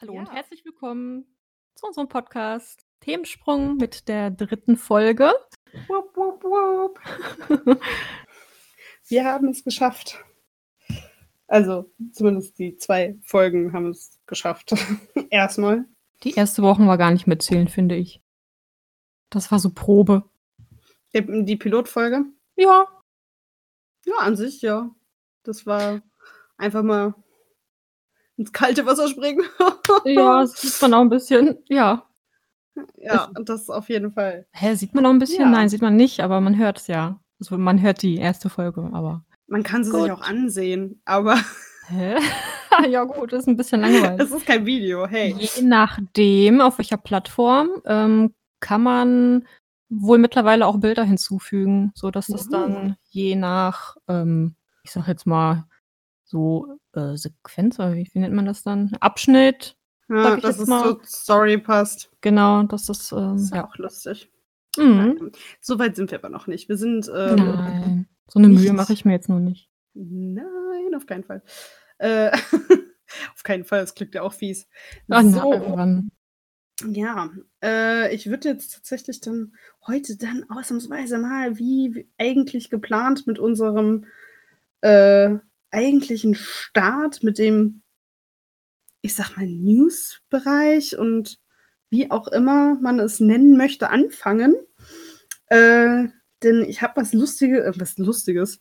Hallo und Ja. herzlich willkommen zu unserem Podcast Themensprung mit der dritten Folge. Wupp, wupp, wupp. Wir haben es geschafft. Also, zumindest die zwei Folgen haben es geschafft. Erstmal. Die erste Woche war gar nicht mitzählen, finde ich. Das war so Probe. Die die Pilotfolge. Ja, Ja, an sich, ja. Das war einfach mal ins kalte Wasser springen. ja, das sieht man auch ein bisschen. Ja. Ja, das auf jeden Fall. Hä, sieht man auch ein bisschen? Ja. Nein, sieht man nicht, aber man hört es ja. Also man hört die erste Folge, aber. Man kann sie Gut. sich auch ansehen, aber Hä? ja, gut, das ist ein bisschen langweilig. es ist kein Video. Hey. Je nachdem, auf welcher Plattform, ähm, kann man wohl mittlerweile auch Bilder hinzufügen, sodass das Mhm. dann je nach, ähm, ich sag jetzt mal, so äh, Sequenz, oder wie, wie nennt man das dann? Abschnitt, Ja, dass es mal. zur Story passt. genau, dass das, ähm, Ist ja auch lustig. Mhm. So weit sind wir aber noch nicht. Wir sind. Ähm, Nein, so eine Mühe mache ich mir jetzt noch nicht. Nein, auf keinen Fall. Äh, auf keinen Fall, das klingt ja auch fies. Na, so, irgendwann. ja, äh, ich würde jetzt tatsächlich dann heute dann ausnahmsweise mal, wie wie eigentlich geplant, mit unserem äh, eigentlichen Start, mit dem, ich sag mal, News-Bereich und wie auch immer man es nennen möchte, anfangen. Äh, denn ich habe was Lustiges, äh, was Lustiges,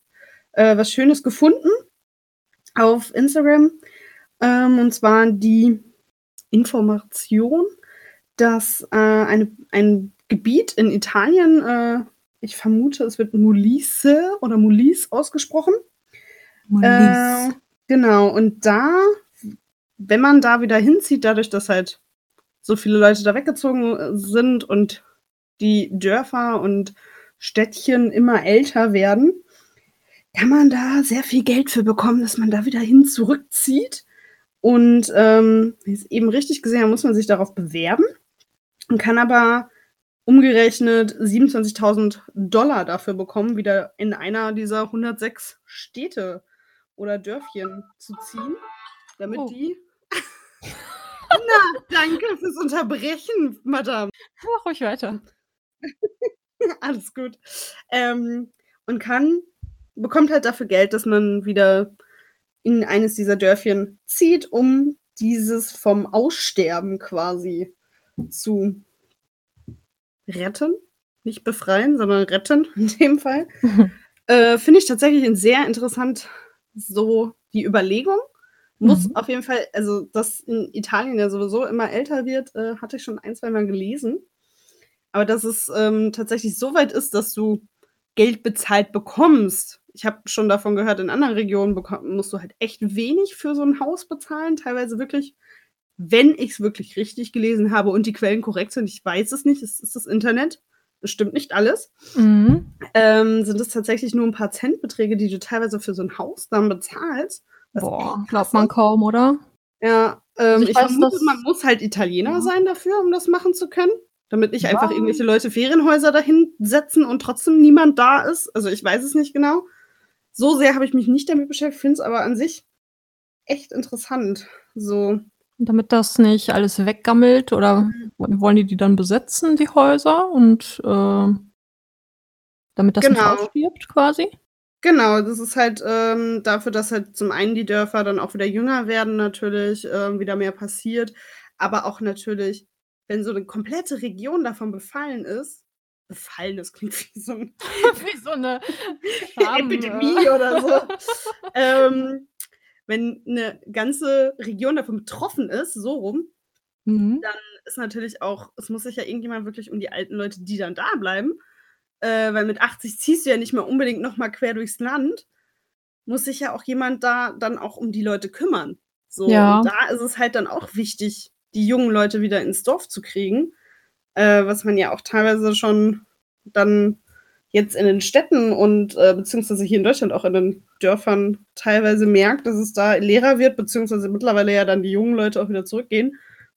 äh, was Schönes gefunden auf Instagram. Ähm, und zwar die Information, dass äh, eine, ein Gebiet in Italien, äh, ich vermute, es wird Molise oder Molise ausgesprochen. Äh, genau, und da, wenn man da wieder hinzieht, dadurch, dass halt so viele Leute da weggezogen äh, sind und die Dörfer und Städtchen immer älter werden, kann man da sehr viel Geld für bekommen, dass man da wieder hin zurückzieht. Und ähm, eben richtig gesehen muss man sich darauf bewerben und kann aber umgerechnet 27.000 Dollar dafür bekommen, wieder in einer dieser 106 Städte oder Dörfchen zu ziehen, damit Oh. die. Na, danke fürs Unterbrechen, Madame. Mach ruhig weiter. Alles gut. Ähm, und kann, bekommt halt dafür Geld, dass man wieder in eines dieser Dörfchen zieht, um dieses vom Aussterben quasi zu retten. Nicht befreien, sondern retten in dem Fall. Äh, Finde ich tatsächlich ein sehr interessant, so die Überlegung. Muss Mhm. auf jeden Fall, also dass in Italien ja sowieso immer älter wird, äh, hatte ich schon ein, zwei Mal gelesen. Aber dass es ähm, tatsächlich so weit ist, dass du Geld bezahlt bekommst. Ich habe schon davon gehört, in anderen Regionen musst du halt echt wenig für so ein Haus bezahlen. Teilweise wirklich, wenn ich es wirklich richtig gelesen habe und die Quellen korrekt sind, ich weiß es nicht, es ist das Internet, das stimmt nicht alles, Mhm. ähm, sind es tatsächlich nur ein paar Centbeträge, die du teilweise für so ein Haus dann bezahlst. was Boah, glaubt man ist. kaum, oder? Ja, ähm, ich ich, weiß, vermute, dass- man muss halt Italiener Ja. sein dafür, um das machen zu können. Damit nicht einfach Ja. irgendwelche Leute Ferienhäuser dahin setzen und trotzdem niemand da ist. Also ich weiß es nicht genau. So sehr habe ich mich nicht damit beschäftigt, finde es aber an sich echt interessant. So, Damit das nicht alles weggammelt oder wollen die die dann besetzen, die Häuser? Und äh, damit das nicht Genau. ausstirbt quasi? genau, das ist halt ähm, dafür, dass halt zum einen die Dörfer dann auch wieder jünger werden, natürlich, ähm, wieder mehr passiert. Aber auch natürlich, wenn so eine komplette Region davon befallen ist, befallen, das klingt wie so ein Wie so eine Epidemie oder so. ähm, wenn eine ganze Region davon betroffen ist, so rum, Mhm. ist natürlich auch, es muss sich ja irgendjemand wirklich um die alten Leute, die dann da bleiben, äh, weil mit 80 ziehst du ja nicht mehr unbedingt nochmal quer durchs Land, muss sich ja auch jemand da dann auch um die Leute kümmern. So, Ja. und da ist es halt dann auch wichtig, die jungen Leute wieder ins Dorf zu kriegen, äh, was man ja auch teilweise schon dann jetzt in den Städten und äh, beziehungsweise hier in Deutschland auch in den Dörfern teilweise merkt, dass es da leerer wird, beziehungsweise mittlerweile ja dann die jungen Leute auch wieder zurückgehen,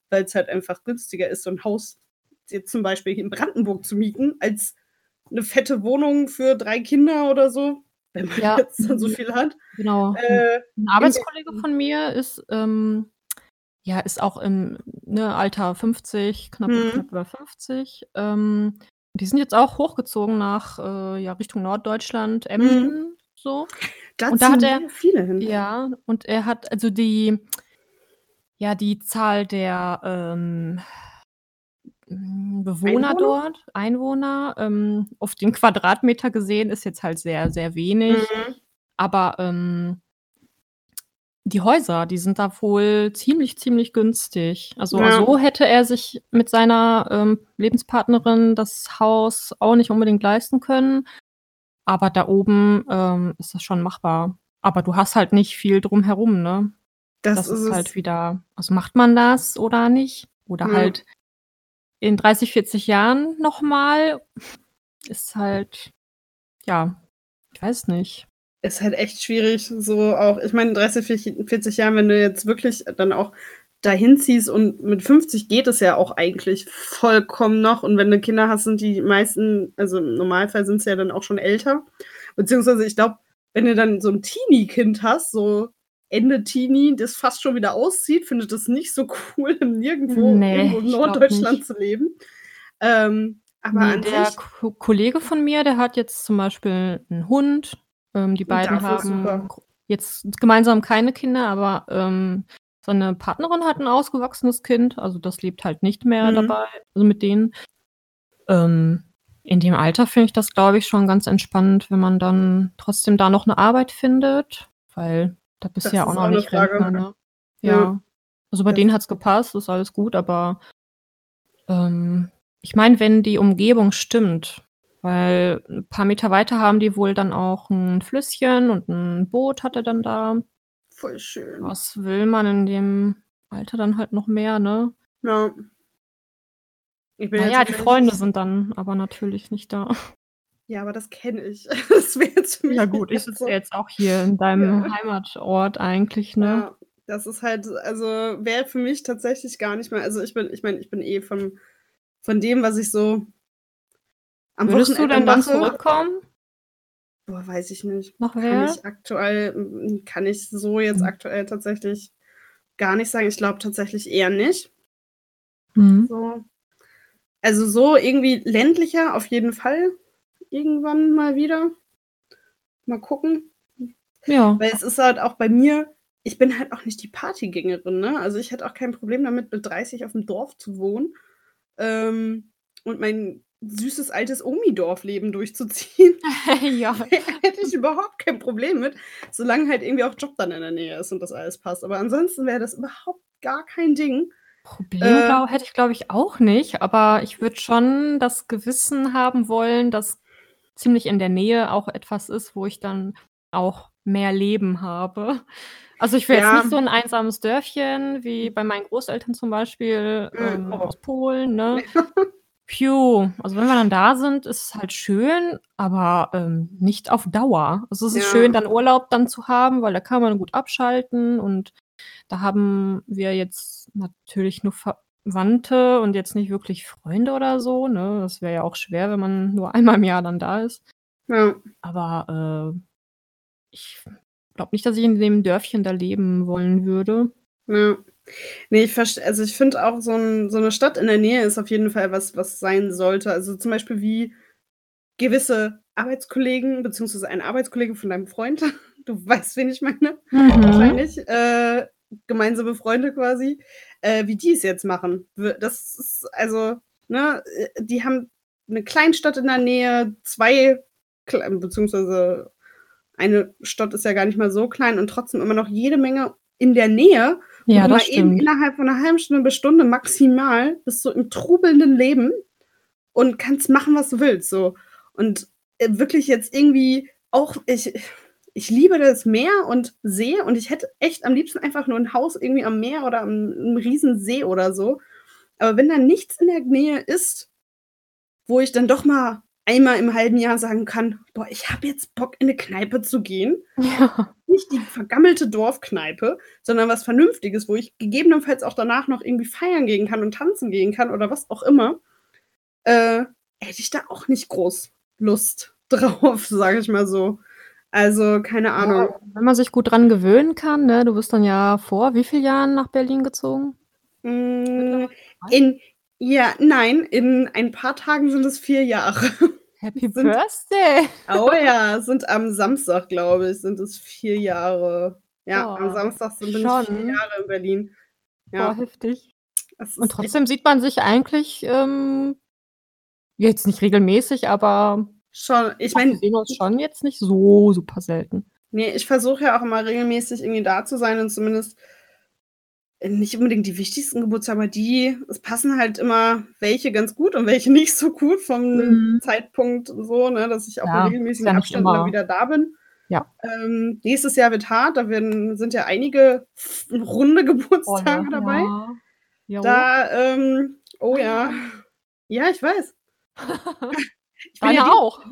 weil es halt einfach günstiger ist, so ein Haus jetzt zum Beispiel hier in Brandenburg zu mieten, als eine fette Wohnung für drei Kinder oder so, wenn man Ja. jetzt dann so viel hat. Genau. Äh, Ein Arbeitskollege von mir ist ähm, ja, ist auch im, ne, Alter 50, knapp Mhm. knapp über 50. Ähm, die sind jetzt auch hochgezogen nach, äh, ja, Richtung Norddeutschland, Mhm. Emden so. Da Und da hat er viele hin. ja, und er hat also die ja, die Zahl der, ähm, hm, Bewohner Einwohner? dort, Einwohner, ähm, auf den Quadratmeter gesehen ist jetzt halt sehr, sehr wenig. Mhm. Aber, ähm die Häuser, die sind da wohl ziemlich, ziemlich günstig. Also, Ja. so hätte er sich mit seiner, ähm, Lebenspartnerin das Haus auch nicht unbedingt leisten können. Aber da oben, ähm, ist das schon machbar. Aber du hast halt nicht viel drumherum, ne? Das Das ist ist halt wieder also, macht man das oder nicht? Oder Ja. halt in 30, 40 Jahren noch mal? Ist halt ja, ich weiß nicht. Ist halt echt schwierig, so auch ich meine, in 30, vierch 40 Jahren, wenn du jetzt wirklich dann auch dahin ziehst und mit 50 geht es ja auch eigentlich vollkommen noch. Und wenn du Kinder hast, sind die meisten also, im Normalfall sind sie ja dann auch schon älter. Beziehungsweise ich glaube, wenn du dann so 'n Teenie-Kind hast, so Ende Teenie, das fast schon wieder auszieht, findet das nicht so cool, nirgendwo Ne, irgendwo in Norddeutschland zu leben. Ähm, aber Ne, an der Ko Kollege von mir, der hat jetzt zum Beispiel 'n Hund. Ähm, die beiden Dafür ist haben super. jetzt gemeinsam keine Kinder, aber, ähm, seine Partnerin hat 'n ausgewachsenes Kind, also, das lebt halt nicht mehr Mhm. dabei also, mit denen. Ähm, in dem Alter finde ich das, glaube ich, schon ganz entspannt, wenn man dann trotzdem da noch 'ne Arbeit findet, weil da bist du ja auch noch nicht Rentner, ne? Ja. Ja. Also, bei Das denen hat's ist gepasst, ist alles gut, aber, ähm, ich meine, wenn die Umgebung stimmt, weil 'n paar Meter weiter haben die wohl dann auch 'n Flüsschen und 'n Boot hat er dann da. Voll schön. Was will man in dem Alter dann halt noch mehr, ne? Ja. Ich bin Na ja ja, die Freunde sind dann aber natürlich nicht da. Ja, aber das kenne ich. Das wäre jetzt für Ja mich nicht gut, ich sitze ja so jetzt auch hier in Ja. deinem Heimatort eigentlich, ne? Ja, das ist halt also, wäre für mich tatsächlich gar nicht mal also, ich bin ich meine, ich bin eh von von dem, was ich so am Würdest du Wochenende denn dann mache zurückkommen? Boah, weiß ich nicht. Nach Kann Werl? ich aktuell hm, kann ich so jetzt Mhm. aktuell tatsächlich gar nicht sagen. Ich glaube tatsächlich eher nicht. Mhm. So. Also, so irgendwie ländlicher auf jeden Fall irgendwann mal wieder. Mal gucken. Ja. Weil es ist halt auch bei mir ich bin halt auch nicht die Partygängerin, ne? Also, ich hätte auch kein Problem damit, mit 30 auf'm Dorf zu wohnen, ähm, und mein süßes, altes Omi-Dorfleben durchzuziehen. Ja. Hätte ich überhaupt kein Problem mit, solange halt irgendwie auch Job dann in der Nähe ist und das alles passt. Aber ansonsten wäre das überhaupt gar kein Ding. Problem, Äh hätte ich, glaube ich, auch nicht, aber ich würde schon das Gewissen haben wollen, dass ziemlich in der Nähe auch etwas ist, wo ich dann auch mehr Leben habe. Also, ich will jetzt Ja. nicht so 'n einsames Dörfchen wie bei meinen Großeltern zum Beispiel, ähm, oh. aus Polen, ne? Pju, also, wenn wir dann da sind, ist es halt schön, aber, ähm, nicht auf Dauer. Also, es ist schön, dann Urlaub dann zu haben, weil da kann man gut abschalten und da haben wir jetzt natürlich nur Verwandte und jetzt nicht wirklich Freunde oder so, ne? Das wäre ja auch schwer, wenn man nur einmal im Jahr dann da ist. Ja. Aber, äh, ich glaube nicht, dass ich in dem Dörfchen da leben wollen würde. Ja. Ne, ich verst also, ich finde auch so 'n so 'ne Stadt in der Nähe ist auf jeden Fall was, was sein sollte. Also, zum Beispiel wie gewisse Arbeitskollegen beziehungsweise ein Arbeitskollege von deinem Freund. Du weißt, wen ich meine, Mhm. wahrscheinlich, äh, gemeinsame Freunde quasi, äh, wie die es jetzt machen. Das ist also, ne, äh, die haben 'ne Kleinstadt in der Nähe, 2 klei beziehungsweise eine Stadt ist ja gar nicht mal so klein und trotzdem immer noch jede Menge in der Nähe, Ja, du mal das eben innerhalb von 'ner 1/2 Stunde bis Stunde maximal bist du im trubelnden Leben und kannst machen, was du willst, so. Und, äh, wirklich jetzt irgendwie auch ich ich liebe das Meer und See und ich hätte echt am liebsten einfach nur 'n Haus irgendwie am Meer oder am 'n Riesensee oder so. Aber wenn da nichts in der Nähe ist, wo ich dann doch mal einmal im 1/2 Jahr sagen kann: „Boah, ich habe jetzt Bock, in 'ne Kneipe zu gehen.“ Ja. Nicht die vergammelte Dorfkneipe, sondern was Vernünftiges, wo ich gegebenenfalls auch danach noch irgendwie feiern gehen kann und tanzen gehen kann oder was auch immer, äh, hätte ich da auch nicht groß Lust drauf, sage ich mal so. Also, keine Ja, Ahnung. wenn man sich gut dran gewöhnen kann, ne? Du bist dann ja vor wie viel Jahren nach Berlin gezogen? 3? in ja, nein, in ein paar Tagen sind es 4 Jahre. Happy Sind Birthday. oh ja, sind am Samstag, glaube ich, sind es 4 Jahre. Ja, am Boah, Samstag sind bin ich 4 schon. Jahre in Berlin. Boah, Ja. heftig. Das Und trotzdem sieht man sich eigentlich, ähm jetzt nicht regelmäßig, aber Schon. Ich doch, wir meine sehen uns schon jetzt nicht so super selten. Ne, ich versuche ja auch immer regelmäßig irgendwie da zu sein und zumindest nicht unbedingt die wichtigsten Geburtstage, aber die es passen halt immer welche ganz gut und welche nicht so gut vom Mhm. Zeitpunkt so, ne, dass ich auch Ja, ist regelmäßigen ja Abständen immer wieder da bin. Ja. Ähm, nächstes Jahr wird hart, da werden sind ja einige runde Geburtstage Volle, dabei. ja. Da, ähm oh ja. Ja, ich weiß. Ich bin ja auch.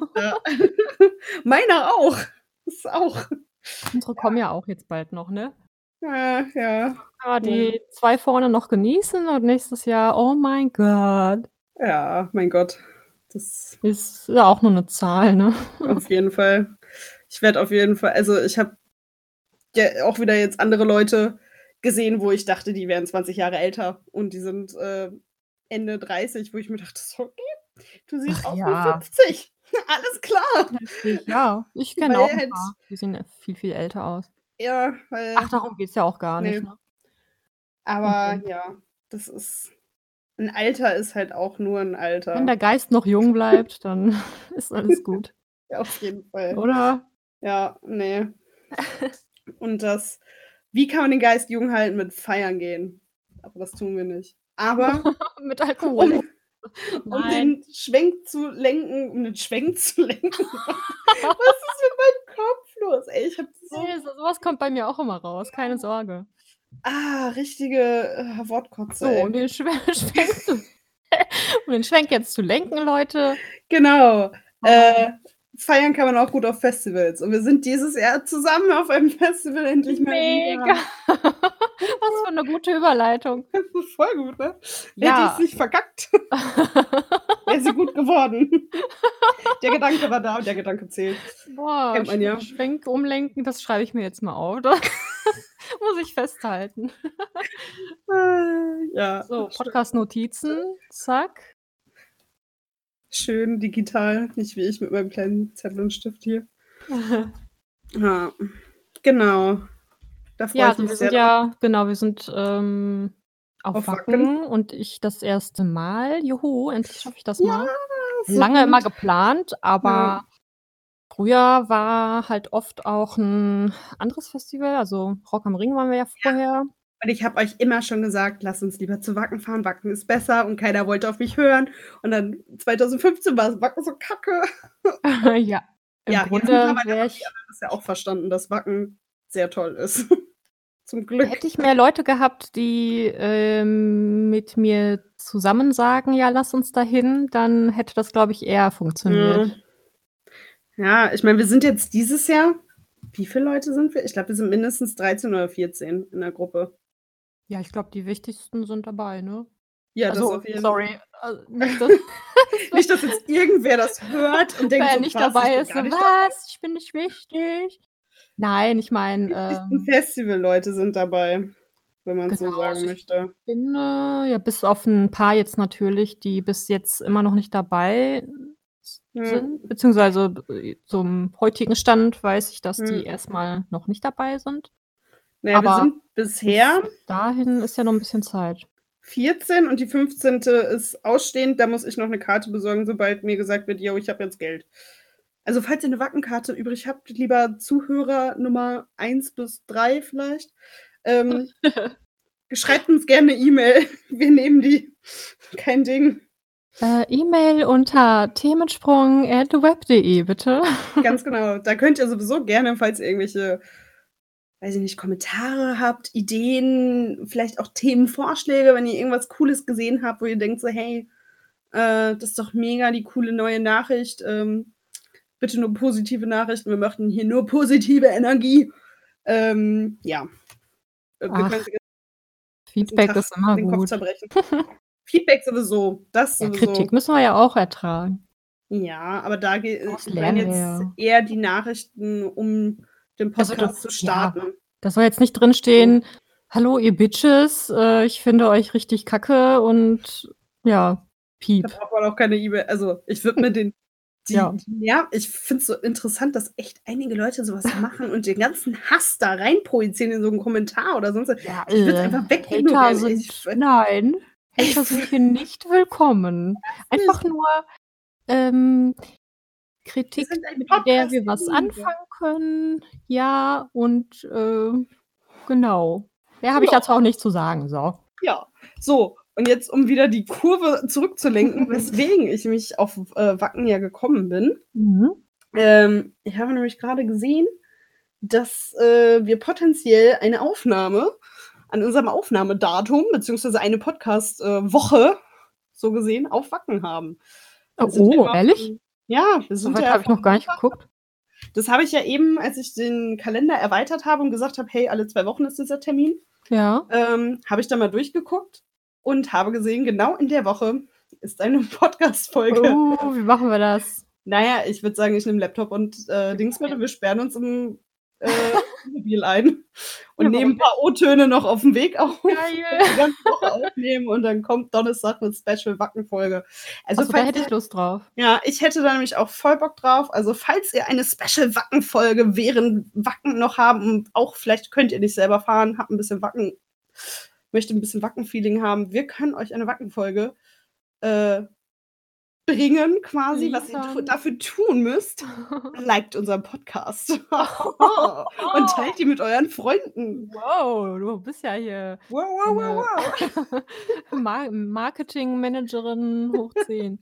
Meiner auch. Ist auch. Unsere kommen ja auch jetzt bald noch, ne? Ja, ja. Ja, Mhm. die 2 vorne noch genießen und nächstes Jahr, oh mein Gott. Ja, mein Gott. Das Ist ja auch nur 'ne Zahl, ne? auf jeden Fall. Ich werde auf jeden Fall also, ich habe ja auch wieder jetzt andere Leute gesehen, wo ich dachte, die wären 20 Jahre älter und die sind, äh, Ende 30, wo ich mir dachte: „So, okay, du siehst Ach aus wie ja. 50. Alles klar.“ Heftig, ja. Ich kenne auch 'n halt paar, die sehen viel, viel älter aus. Ja, weil Ach, darum geht's ja auch gar nicht, Ne. Aber Okay. ja, das ist 'n Alter ist halt auch nur 'n Wenn Alter. der Geist noch jung bleibt, dann ist alles gut. Ja, auf jeden Fall. Oder? Ja, ne. Und das wie kann man den Geist jung halten? Mit Feiern gehen. Aber das tun wir nicht. Aber Mit Alkohol. um um den Schwenk zu lenken um den Schwenk zu lenken. Was ist mit meinem los? Ey, ich habe so Ne, so was kommt bei mir auch immer raus, keine Sorge. Ah, richtige, äh, Wortkotze, So, ey. um den Schwe Schwenk zu um den Schwenk jetzt zu lenken, Leute. Genau. Oh. Äh, feiern kann man auch gut auf Festivals. Und wir sind dieses Jahr zusammen auf einem Festival endlich mal Mega. wieder. Was für 'ne gute Überleitung. Das ist voll gut, ne? Hätte Ja. ich's nicht verkackt, wäre sie gut geworden. Der Gedanke war da und der Gedanke zählt. Boah, Kennt man ja. Schwenk umlenken, das schreibe ich mir jetzt mal auf. Muss ich festhalten. Äh, ja, So. Podcast-Notizen, zack. Schön digital, nicht wie ich mit meinem kleinen Zettel und Stift hier. Ja, genau. Da freue Ja, ich also mich wir sehr sind drauf. ja genau, wir sind, ähm, auf Auf Wacken Wacken. und ich das 1. Mal. Juhu, endlich schaffe ich das Ja, mal. so Lange immer gut. geplant, Ja. aber früher war halt oft auch 'n anderes Festival, also Rock am Ring waren wir ja Ja. vorher. Und ich habe euch immer schon gesagt: „Lasst uns lieber zu Wacken fahren. Wacken ist besser.“ Und keiner wollte auf mich hören. Und dann 2015 war Wacken so kacke. Ja, im Ja, jetzt Grunde wäre ich das ja auch verstanden, dass Wacken sehr toll ist. Zum Glück. Hätte ich mehr Leute gehabt, die, ähm, mit mir zusammen sagen: „Ja, lass uns da hin“, dann hätte das, glaube ich, eher Ja. funktioniert. Ja, ich meine, wir sind jetzt dieses Jahr wie viele Leute sind wir? Ich glaube, wir sind mindestens 13 oder 14 in der Gruppe. Ja, ich glaube, die wichtigsten sind dabei, ne? Ja, das Also, auf jeden sorry, also nicht, dass Nicht, dass jetzt irgendwer das hört und denkt wer so: nicht „Was, ich dabei bin ist, so: nicht dabei?“ „Was? Ich bin nicht wichtig.“ Nein, ich meine, Die ähm Festivalleute sind dabei, wenn man's so Genau, sagen also ich möchte. bin, äh, ja, bis auf 'n paar jetzt natürlich, die bis jetzt immer noch nicht dabei Ja. sind, beziehungsweise, äh, zum heutigen Stand weiß ich, dass die Mhm. erst mal noch nicht dabei sind. Na ja, wir Aber sind bisher bis dahin ist ja noch 'n bisschen Zeit. 14 und die 15. ist ausstehend. Da muss ich noch 'ne Karte besorgen, sobald mir gesagt wird: „Jo, ich habe jetzt Geld.“ Also, falls ihr 'ne Wackenkarte übrig habt, lieber Zuhörer Nummer 1 bis 3 vielleicht, ähm, schreibt uns gerne 'ne E-Mail. Wir nehmen die. Kein Ding. Äh, E-Mail unter themensprung@web.de bitte. Ganz genau. Da könnt ihr sowieso gerne, falls ihr irgendwelche, weiß ich nicht, Kommentare habt, Ideen, vielleicht auch Themenvorschläge, wenn ihr irgendwas Cooles gesehen habt, wo ihr denkt so: „Hey, äh, das ist doch mega die coole neue Nachricht. Ähm, bitte nur positive Nachrichten. Wir möchten hier nur positive Energie.“ Ähm, ja. Äh, Ach. Feedback ist immer den Kopf gut. zerbrechen. Feedback sowieso, das Ja, sowieso. Kritik müssen wir ja auch ertragen. Ja, aber da ge Daraus wären lernen wir jetzt ja. eher die Nachrichten, um den Also, da Podcast zu ja, starten. da soll jetzt nicht drinstehen: „Hallo, ihr Bitches, äh, ich finde euch richtig kacke und ja, Da piep.“ braucht man auch keine E-Mail. Also, ich würde mir den die Ja. ja, ich finde es so interessant, dass echt einige Leute so was machen und den ganzen Hass da reinprojizieren in so 'n Kommentar oder sonst was. Ja, Ich würde es äh, einfach wegignorieren. sind Ich nein, ich Hater sind hier nicht willkommen. Einfach nur, ähm, Kritik, mit der wir was anfangen können. Ja, und, äh, genau. Mehr habe ich Ja. dazu auch nicht zu sagen, so. Ja, so, und jetzt, um wieder die Kurve zurückzulenken, weswegen ich mich auf, äh, Wacken ja gekommen bin. Mhm. Ähm, ich habe nämlich grade gesehen, dass, äh, wir potenziell eine Aufnahme an unserem Aufnahmedatum beziehungsweise eine Podcast äh, so gesehen auf Wacken haben. Oh, ja oh, ehrlich? Ja, wir sind weit ja habe ich noch gar nicht geguckt. das habe ich ja eben, als ich den Kalender erweitert habe und gesagt habe: „Hey, alle 2 Wochen ist dieser Termin“, Ja. ähm, habe ich da mal durchgeguckt und habe gesehen, genau in der Woche ist eine Podcast-Folge. Oh, wie machen wir das? Na ja, ich würde sagen, ich nehme Laptop und, äh, Dings mit und wir sperren uns im, äh, Wohnmobil ein und Ja, nehmen 'n warum paar O-Töne noch auf'm Weg auf, Geil. die ganze Woche aufnehmen und dann kommt Donnerstag 'ne Special-Wacken-Folge. Also, Ach so, da hätte ich Lust drauf. ja, ich hätte da nämlich auch voll Bock drauf. Also, falls ihr eine Special-Wacken-Folge während Wacken noch haben auch vielleicht könnt ihr nicht selber fahren, habt 'n bisschen Wacken möchtet 'n bisschen Wacken-Feeling haben, wir können euch eine Wacken-Folge, äh, bringen quasi. Was ihr Liefern. dafür tun müsst, liked unseren Podcast und teilt die mit euren Freunden. Wow, du bist ja hier Wow, wow, wow, wow. Mar Marketingmanagerin hoch 10.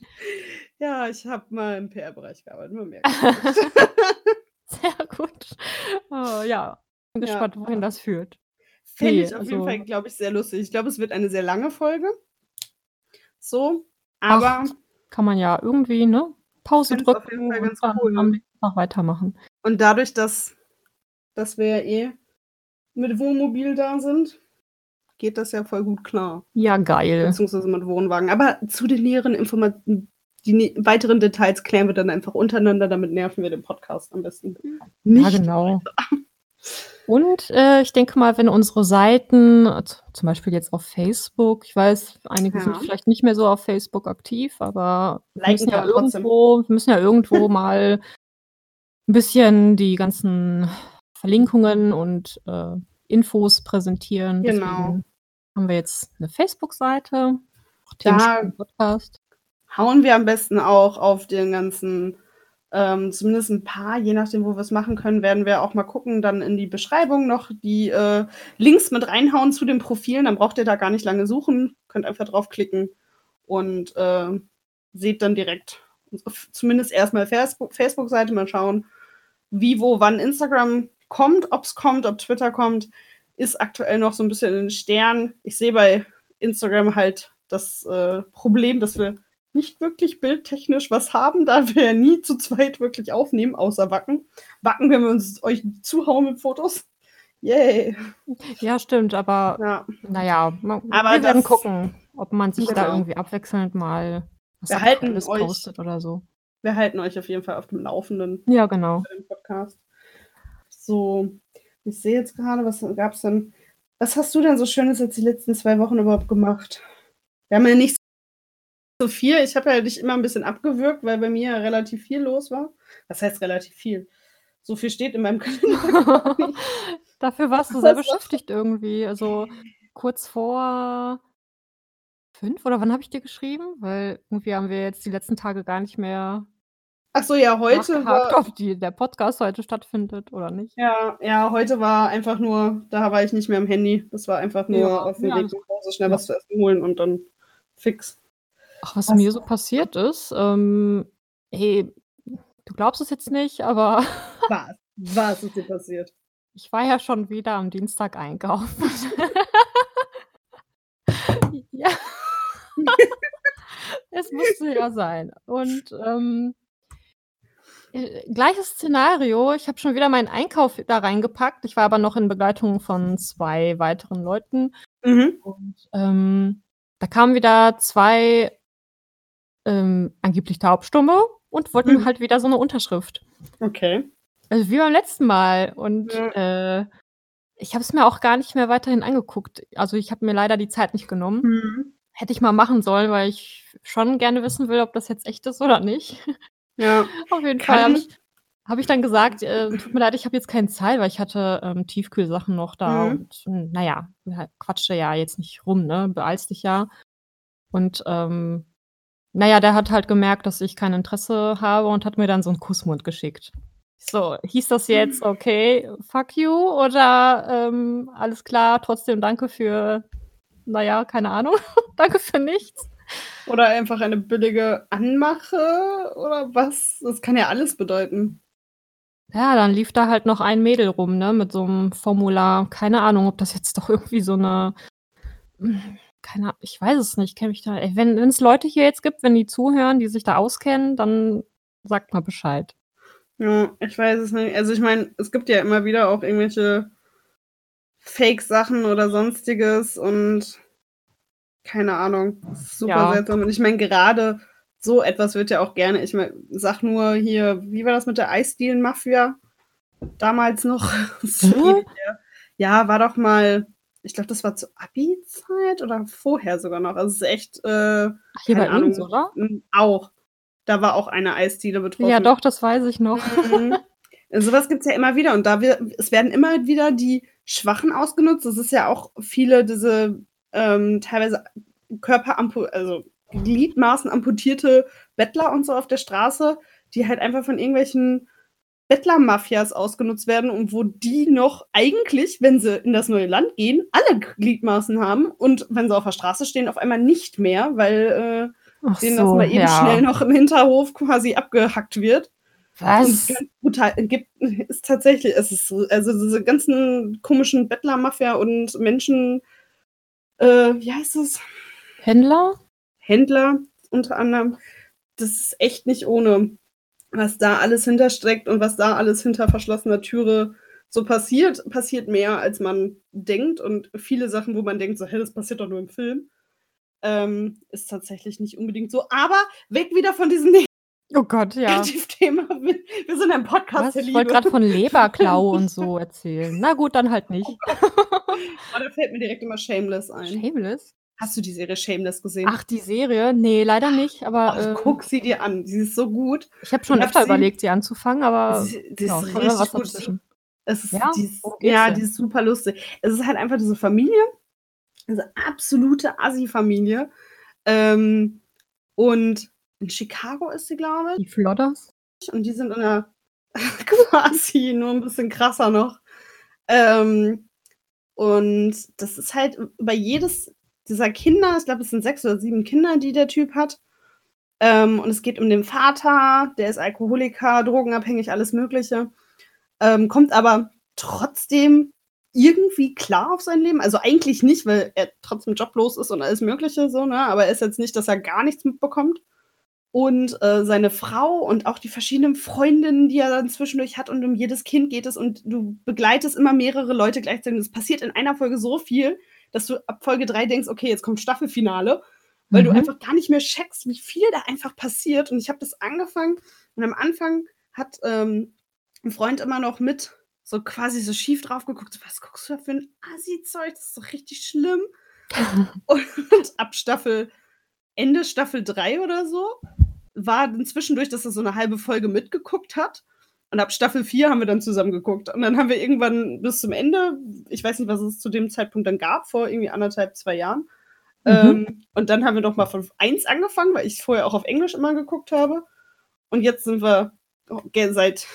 Ja, ich habe mal im PR-Bereich gearbeitet, merkt's nicht. Sehr gut. Oh, ja, bin Ja. gespannt, wohin das führt. Fände Ne, ich auf jeden also Fall, glaube ich, sehr lustig. Ich glaube, es wird eine sehr lange Folge. So, Ach, aber kann man ja irgendwie, ne, Pause finde es auf jeden drücken Fall und ganz dann cool. am nächsten Tag weitermachen. Und dadurch, dass dass wir ja eh mit Wohnmobil da sind, geht das ja voll gut klar. Ja, geil. Beziehungsweise mit Wohnwagen. Aber zu den näheren Informa die weiteren Details klären wir dann einfach untereinander, damit nerven wir den Podcast am besten Ja, nicht genau. Und, äh, ich denke mal, wenn unsere Seiten, zum Beispiel jetzt auf Facebook ich weiß, einige sind Ja. vielleicht nicht mehr so auf Facebook aktiv, aber wir müssen ja irgendwo wir müssen ja irgendwo mal 'n bisschen die ganzen Verlinkungen und, äh, Infos präsentieren. Genau. Deswegen haben wir jetzt 'ne Facebook-Seite, Da Podcast. hauen wir am besten auch auf den ganzen ähm, zumindest 'n paar, je nachdem, wo wir's machen können, werden wir auch mal gucken, dann in die Beschreibung noch die, äh, Links mit reinhauen zu den Profilen. Dann braucht ihr da gar nicht lange suchen. Könnt einfach draufklicken und, äh, seht dann direkt zumindest erst mal Fersbo Facebook-Seite, mal schauen, wie, wo, wann Instagram kommt. Ob's kommt, ob Twitter kommt, ist aktuell noch so 'n bisschen in den Sternen. Ich sehe bei Instagram halt das, äh, Problem, dass wir nicht wirklich bildtechnisch was haben, da wir ja nie zu zweit wirklich aufnehmen, außer Wacken. Wacken können wir uns euch zuhauen mit Fotos. Yay. Ja, stimmt, aber Ja. na ja, ma Aber wir werden gucken, ob man sich da genau. irgendwie abwechselnd mal was Wir halten Aktuelles euch postet oder so. wir halten euch auf jeden Fall auf dem Laufenden Ja, genau. Podcast. So, ich sehe jetzt grade, was gab's denn was hast du denn so Schönes jetzt die letzten 2 Wochen überhaupt gemacht? Wir haben ja nicht so viel. Ich habe ja dich immer 'n bisschen abgewürgt, weil bei mir ja relativ viel los war. Was heißt relativ viel? So viel steht in meinem Kalender. Dafür warst du sehr beschäftigt irgendwie. Also, kurz vor 5 oder wann habe ich dir geschrieben? Weil irgendwie haben wir jetzt die letzten Tage gar nicht mehr Ach so, ja, heute war ob die der Podcast heute stattfindet oder nicht. Ja, ja, heute war einfach nur da war ich nicht mehr am Handy. Das war einfach nur Ja, auf dem ja, Weg nach. Hause schnell Ja. was zu essen holen und dann fix. Ach, was Was mir so passiert ist, ähm, hey, du glaubst es jetzt nicht, aber Was? Was ist dir passiert? ich war ja schon wieder am Dienstag einkaufen. Ja. Es musste ja sein. Und, ähm äh, gleiches Szenario. Ich habe schon wieder meinen Einkauf da reingepackt. Ich war aber noch in Begleitung von 2 weiteren Leuten. Mhm. Und, ähm, da kamen wieder 2 ähm, angeblich Taubstumme und wollten Mhm. halt wieder so 'ne Unterschrift. Okay. Also, wie beim letzten Mal und, Ja. äh, ich habe es mir auch gar nicht mehr weiterhin angeguckt. Also, ich habe mir leider die Zeit nicht genommen. Mhm. Hätte ich mal machen sollen, weil ich schon gerne wissen will, ob das jetzt echt ist oder nicht. Ja. Auf jeden Fall habe Kann ich habe ich dann gesagt: „Äh, tut mir leid, ich habe jetzt keine Zeit“, weil ich hatte, ähm, Tiefkühlsachen noch da Mhm. und, na ja, halt quatsche ja jetzt nicht rum, ne? Beeilst dich ja. Und, ähm, na ja, der hat halt gemerkt, dass ich kein Interesse habe und hat mir dann so 'n Kussmund geschickt. So, hieß das jetzt: „Okay, fuck you“ oder, ähm, „Alles klar, trotzdem danke für“ na ja, keine Ahnung, „danke für nichts“? Oder einfach eine billige Anmache oder was? Das kann ja alles bedeuten. Ja, dann lief da halt noch ein Mädel rum, ne, mit so 'nem Formular. Keine Ahnung, ob das jetzt doch irgendwie so 'ne hm, keine A ich weiß es nicht, kenne mich da ey, wenn wenn's Leute hier jetzt gibt, wenn die zuhören, die sich da auskennen, dann sagt mal Bescheid. Ja, ich weiß es nicht. Also, ich meine, es gibt ja immer wieder auch irgendwelche Fake-Sachen oder Sonstiges und keine Ahnung. Super Ja. seltsam. Und ich meine, gerade so etwas wird ja auch gerne ich meine, sage nur hier, wie war das mit der Eisdielen-Mafia damals noch? Her. Ja, war doch mal ich glaube, das war zur Abi-Zeit oder vorher sogar noch. Also, es ist echt, äh, Ach, hier keine bei uns, Ahnung oder? hm, auch. Da war auch eine Eisdiele betroffen. Ja doch, das weiß ich noch. Mhm. So was gibt's ja immer wieder und da wir es werden immer wieder die Schwachen ausgenutzt. Das ist ja auch viele diese, ähm, teilweise Körperampu also, Gliedmaßen amputierte Bettler und so auf der Straße, die halt einfach von irgendwelchen Bettlermafias ausgenutzt werden und wo die noch eigentlich, wenn sie in das neue Land gehen, alle Gliedmaßen haben und wenn sie auf der Straße stehen, auf einmal nicht mehr, weil, äh, denen das so, mal eben ja. schnell noch im Hinterhof quasi abgehackt wird. Und Was? ganz brutal gibt ist tatsächlich es ist so also, diese ganzen komischen Bettlermafia und Menschen äh, wie heißt es? Händler? Händler unter anderem. Das ist echt nicht ohne, was da alles hintersteckt und was da alles hinter verschlossener Türe so passiert. Passiert mehr, als man denkt und viele Sachen, wo man denkt so: „Hä, das passiert doch nur im Film“, ähm, ist tatsächlich nicht unbedingt so. Aber weg wieder von diesem ne Oh Gott, ja. Negativthema. Wir sind ein Podcast Was? Ich wollte grad von Leberklau und so erzählen. Na gut, dann halt nicht. Oh. Oh, da fällt mir direkt immer Shameless ein. Shameless? Hast du die Serie Shameless gesehen? Ach, die Serie? Ne, leider nicht, aber, Ach, ähm guck sie dir an. Sie ist so gut. ich habe schon Ich öfter sie überlegt, sie anzufangen, aber sie die ja, ist immer was richtig gut. dazwischen. Es ist Ja? die ist Worum geht's ja, die ist super lustig. Es ist halt einfach diese Familie, diese absolute Assi-Familie, ähm, und in Chicago ist sie, glaube Die Flodders? ich, und die sind in 'ner quasi nur 'n bisschen krasser noch. Ähm, und das ist halt über jedes dieser Kinder ich glaube, es sind 6 oder 7 Kinder, die der Typ hat. Ähm, und es geht um den Vater, der ist Alkoholiker, drogenabhängig, alles Mögliche, ähm, kommt aber trotzdem irgendwie klar auf sein Leben. Also, eigentlich nicht, weil er trotzdem joblos ist und alles Mögliche so, ne? Aber er ist jetzt nicht, dass er gar nichts mitbekommt. Und, äh, seine Frau und auch die verschiedenen Freundinnen, die er dann zwischendurch hat und um jedes Kind geht es und du begleitest immer mehrere Leute gleichzeitig. Es passiert in einer Folge so viel, dass du ab Folge 3 denkst: „Okay, jetzt kommt Staffelfinale“, weil du Mhm. einfach gar nicht mehr checkst, wie viel da einfach passiert. Und ich habe das angefangen und am Anfang hat, ähm, 'n Freund immer noch mit so quasi so schief drauf geguckt, so: „Was guckst du da für 'n Assi-Zeug? Das ist doch richtig schlimm.“ Und ab Staffel Ende Staffel 3 oder so war dann zwischendurch, dass er so 'ne halbe Folge mitgeguckt hat. Und ab Staffel 4 haben wir dann zusammen geguckt. Und dann haben wir irgendwann bis zum Ende ich weiß nicht, was es zu dem Zeitpunkt dann gab, vor irgendwie 1 1/2, 2 Jahren. Mhm. Ähm, und dann haben wir noch mal von 1 angefangen, weil ich vorher auch auf Englisch immer geguckt habe. Und jetzt sind wir oh, seit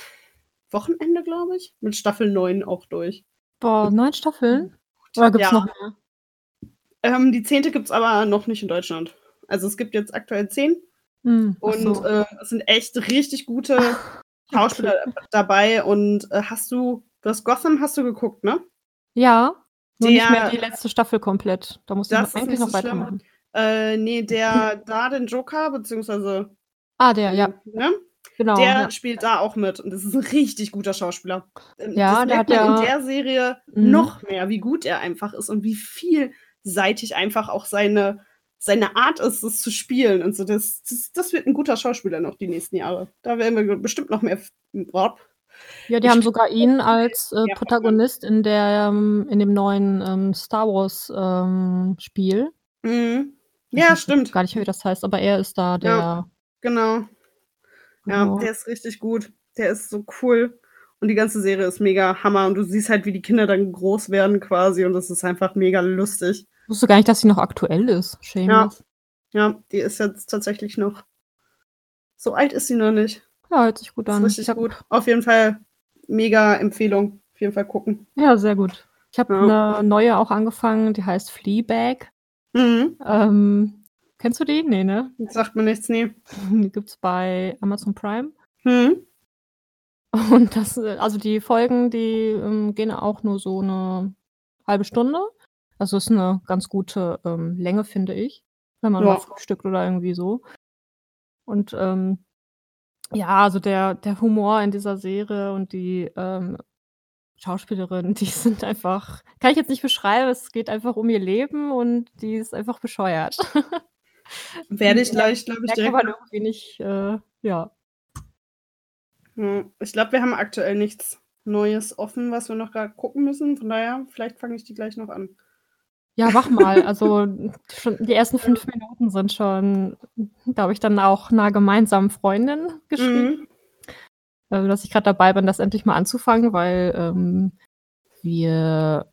Wochenende, glaube ich, mit Staffel 9 auch durch. Boah, 9 Staffeln? Oder gibt's Ja. noch mehr? Ähm, die 10. gibt's aber noch nicht in Deutschland. Also, es gibt jetzt aktuell 10 Hm, und, so. äh, es sind echt richtig gute Schauspieler Okay. dabei. Und, äh, hast du du hast Gotham hast du geguckt, ne? Ja, nur nicht mehr Der die letzte Staffel komplett. Da musste ich Das noch eigentlich nicht noch so weitermachen. Äh, ne, der da den Joker beziehungsweise Ah, der, ja. ne? Genau, Der ja. spielt da auch mit und das ist 'n richtig guter Schauspieler. Ähm, Ja, das der merkt hat man in der Serie Mhm. noch mehr, wie gut er einfach ist und wie vielseitig einfach auch seine seine Art ist, es zu spielen und so. Das, das, das wird ein guter Schauspieler noch die nächsten Jahre. Da werden wir bestimmt noch mehr. Boah. Ja, die Ich haben sogar ihn als äh, Ja. Protagonist in der ähm, in dem neuen ähm, Star Wars ähm, Spiel. Mhm. Ich Ja, weiß stimmt. gar nicht wie das heißt, aber er ist da der. Genau. Ja, genau. der ist richtig gut. Der ist so cool. Und die ganze Serie ist mega Hammer. Und du siehst halt, wie die Kinder dann groß werden quasi. Und das ist einfach mega lustig. Ich wusste gar nicht, dass sie noch aktuell ist. Shameless. Ja, die ist jetzt tatsächlich noch. So alt ist sie noch nicht. Ja, hört sich gut an. ist Ich richtig gut. Auf jeden Fall mega Empfehlung. Auf jeden Fall gucken. Ja, sehr gut. Ich habe Ja. eine neue auch angefangen, die heißt Fleabag. Mhm. Ähm, kennst du die? Nee, ne? Das sagt mir nichts, nee. Die gibt's bei Amazon Prime. Mhm. Und das, äh, also die Folgen, die ähm, gehen auch nur so eine halbe Stunde. Also ist eine ganz gute ähm, Länge, finde ich, wenn man Ja. mal frühstückt oder irgendwie so. Und ähm, ja, also der, der Humor in dieser Serie und die ähm, Schauspielerin, die sind einfach, kann ich jetzt nicht beschreiben, es geht einfach um ihr Leben und die ist einfach bescheuert. Werde ich gleich, glaube ich, direkt. aber irgendwie nicht, äh, ja. Ja, Ich glaube, wir haben aktuell nichts Neues offen, was wir noch gerade gucken müssen. Von daher, vielleicht fange ich die gleich noch an. Ja, mach mal. Also schon die ersten fünf Minuten sind schon, da habe ich dann auch einer gemeinsamen Freundin geschrieben, Mhm. äh, dass ich gerade dabei bin, das endlich mal anzufangen, weil ähm, wir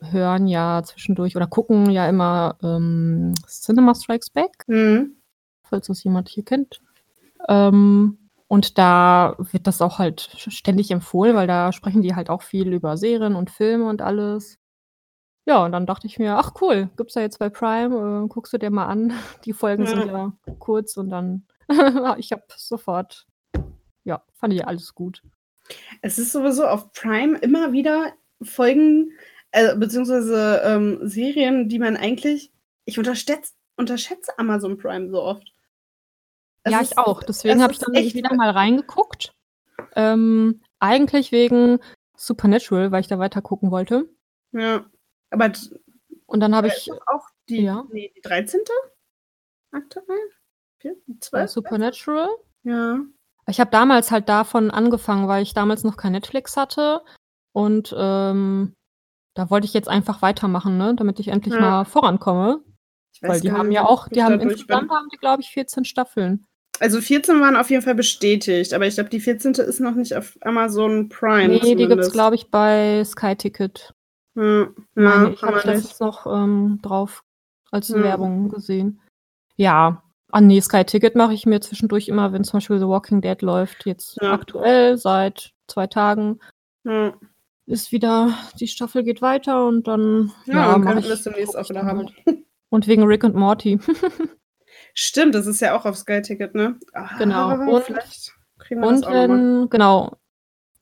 hören ja zwischendurch oder gucken ja immer ähm, Cinema Strikes Back, Mhm. falls das jemand hier kennt. Ähm, und da wird das auch halt ständig empfohlen, weil da sprechen die halt auch viel über Serien und Filme und alles. Ja, und dann dachte ich mir, ach cool, gibt's ja jetzt bei Prime, äh, guckst du dir mal an. Die Folgen sind ja kurz und dann ich habe sofort, ja, fand ich alles gut. Es ist sowieso auf Prime immer wieder Folgen, äh, beziehungsweise ähm, Serien, die man eigentlich. Ich unterschätze, unterschätze Amazon Prime so oft. Es ja, ist- ich auch. Deswegen es habe ich dann echt- wieder mal reingeguckt. Ähm, eigentlich wegen Supernatural, weil ich da weiter gucken wollte. Ja. Aber Und dann habe äh, ich auch die, ja. nee, die 13. aktuell? Vier? 12? Supernatural. Ja. Ich habe damals halt davon angefangen, weil ich damals noch kein Netflix hatte. Und ähm, da wollte ich jetzt einfach weitermachen, ne? damit ich endlich Ja. mal vorankomme. Weil die haben ja auch, die haben insgesamt haben die, glaube ich, 14 Staffeln. Also 14 waren auf jeden Fall bestätigt, aber ich glaube, die 14. ist noch nicht auf Amazon Prime. nee, die gibt's, zumindest. glaube ich, bei Sky Ticket. Ja meine ich. Habe nicht. letztens noch ähm, drauf als Ja. Werbung gesehen. Ja. Ah nee, Sky Ticket mache ich mir zwischendurch immer, wenn zum Beispiel The Walking Dead läuft. Jetzt Ja. aktuell seit zwei Tagen Ja, ist wieder, die Staffel geht weiter und dann ja, ja, könnten wir es demnächst auch wieder haben. halt. Und wegen Rick und Morty. Stimmt, das ist ja auch auf Sky Ticket, ne? Ah, Genau. Und- das Und wenn, genau.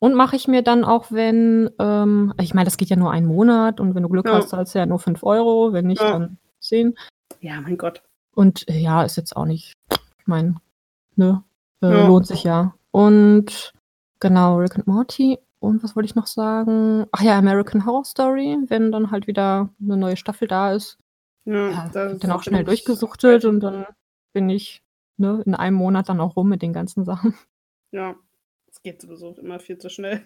Und mache ich mir dann auch, wenn, ähm, ich meine, das geht ja nur einen Monat und wenn du Glück Ja. hast, zahlst du ja nur 5 Euro, wenn nicht, Ja. dann 10. Ja, mein Gott. Und äh, ja, ist jetzt auch nicht, ich meine, ne, äh, Ja. lohnt sich ja. Und genau, Rick and Morty. Und was wollte ich noch sagen? Ach ja, American Horror Story, wenn dann halt wieder eine neue Staffel da ist. Ja, Ja, dann auch schnell durchgesuchtet und dann bin ich ne, in einem Monat dann auch rum mit den ganzen Sachen. Ja, geht sowieso immer viel zu schnell.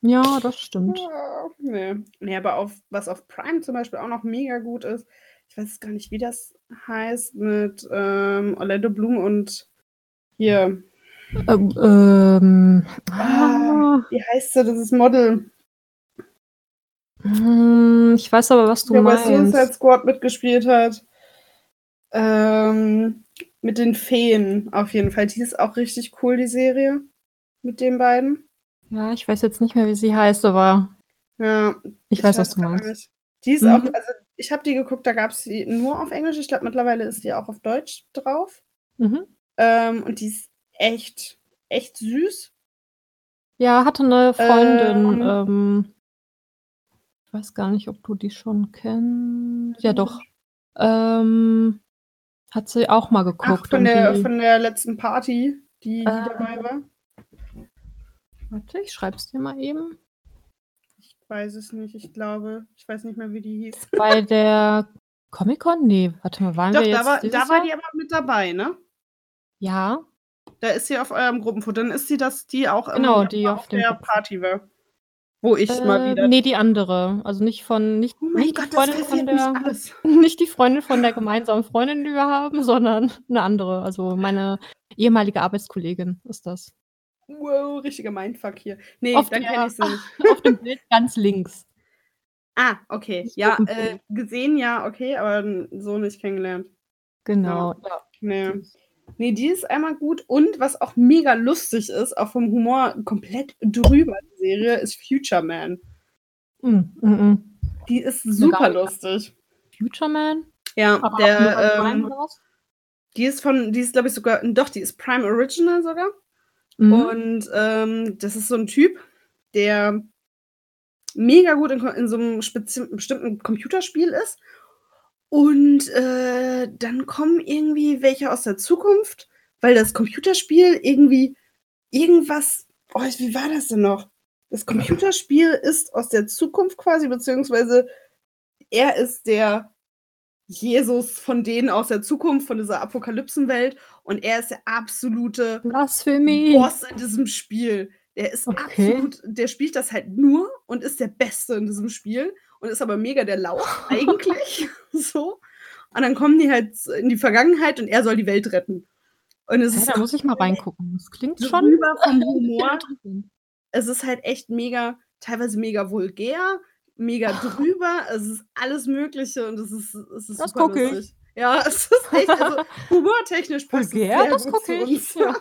Ja, das stimmt. Ja, nee. nee, aber auf, was auf Prime zum Beispiel auch noch mega gut ist, ich weiß gar nicht, wie das heißt, mit ähm, Orlando Bloom und hier, Ähm, ähm, Ah. ah, wie heißt sie, das ist Model, hm, ich weiß aber, was du der bei Suicide meinst. Squad mitgespielt hat. Ähm, mit den Feen auf jeden Fall. Die ist auch richtig cool, die Serie. Mit den beiden. Ja, ich weiß jetzt nicht mehr, wie sie heißt, aber Ja, ich, weiß, was du meinst. Die ist Mhm. auch, also ich habe die geguckt, da gab es sie nur auf Englisch. Ich glaube, mittlerweile ist die auch auf Deutsch drauf. Mhm. Ähm, und die ist echt, echt süß. Ja, hatte eine Freundin, Ähm. ähm, ich weiß gar nicht, ob du die schon kennst. Ja, doch. Ähm, hat sie auch mal Ach, geguckt. von und der, die, von der letzten Party, die, die Äh. dabei war. Warte, ich schreib's dir mal eben. Ich weiß es nicht, ich glaube. Ich weiß nicht mehr, wie die hieß. Bei der Comic-Con? Ne, warte mal, waren Doch, wir da jetzt war dieses da war die aber mit dabei, ne? Ja. Da ist sie auf eurem Gruppenfoto. Dann ist sie das, die auch Genau, die auf auf der. Party war. Wo ich mal Äh, wieder ne, die andere. Also nicht von nicht Oh mein nicht die Gott, das Freundin von der alles. nicht die Freundin von der gemeinsamen Freundin, die wir haben, sondern 'ne andere. Also, meine ehemalige Arbeitskollegin ist das. Wow, richtiger Mindfuck hier. Ne, Auf dann kenne ich sie nicht. auf dem Bild ganz links. Ah, okay. Nicht Ja, äh, gesehen ja, okay, aber so nicht kennengelernt. Genau, Ja. ja. Ne. Ne, die ist einmal gut und was auch mega lustig ist, auch vom Humor komplett drüber, die Serie, ist Future Man. Hm, mhm. Die ist super lustig. Future Man? Ja, Aber der, ähm die ist von die ist, glaube ich, sogar doch, die ist Prime Original sogar. Mhm. Und, ähm, das ist so 'n Typ, der mega gut in in so 'nem spezi bestimmten Computerspiel ist. Und, äh, dann kommen irgendwie welche aus der Zukunft, weil das Computerspiel irgendwie irgendwas oh, wie war das denn noch? Das Computerspiel ist aus der Zukunft quasi, beziehungsweise er ist der Jesus von denen aus der Zukunft, von dieser Apokalypsenwelt und er ist der absolute Blasphemie. Boss in diesem Spiel. Der ist Okay. absolut der spielt das halt nur und ist der Beste in diesem Spiel und ist aber mega der Lauch eigentlich, so. Und dann kommen die halt in die Vergangenheit und er soll die Welt retten. Und es Hä, ist da muss ich mal reingucken. Das klingt schon drüber vom Humor. Es ist halt echt mega teilweise mega vulgär, mega drüber. Es ist alles Mögliche und es ist es ist Das gucke ich. Ja, es ist echt also humortechnisch passt es Vulgär? Das gucke ich. Ja.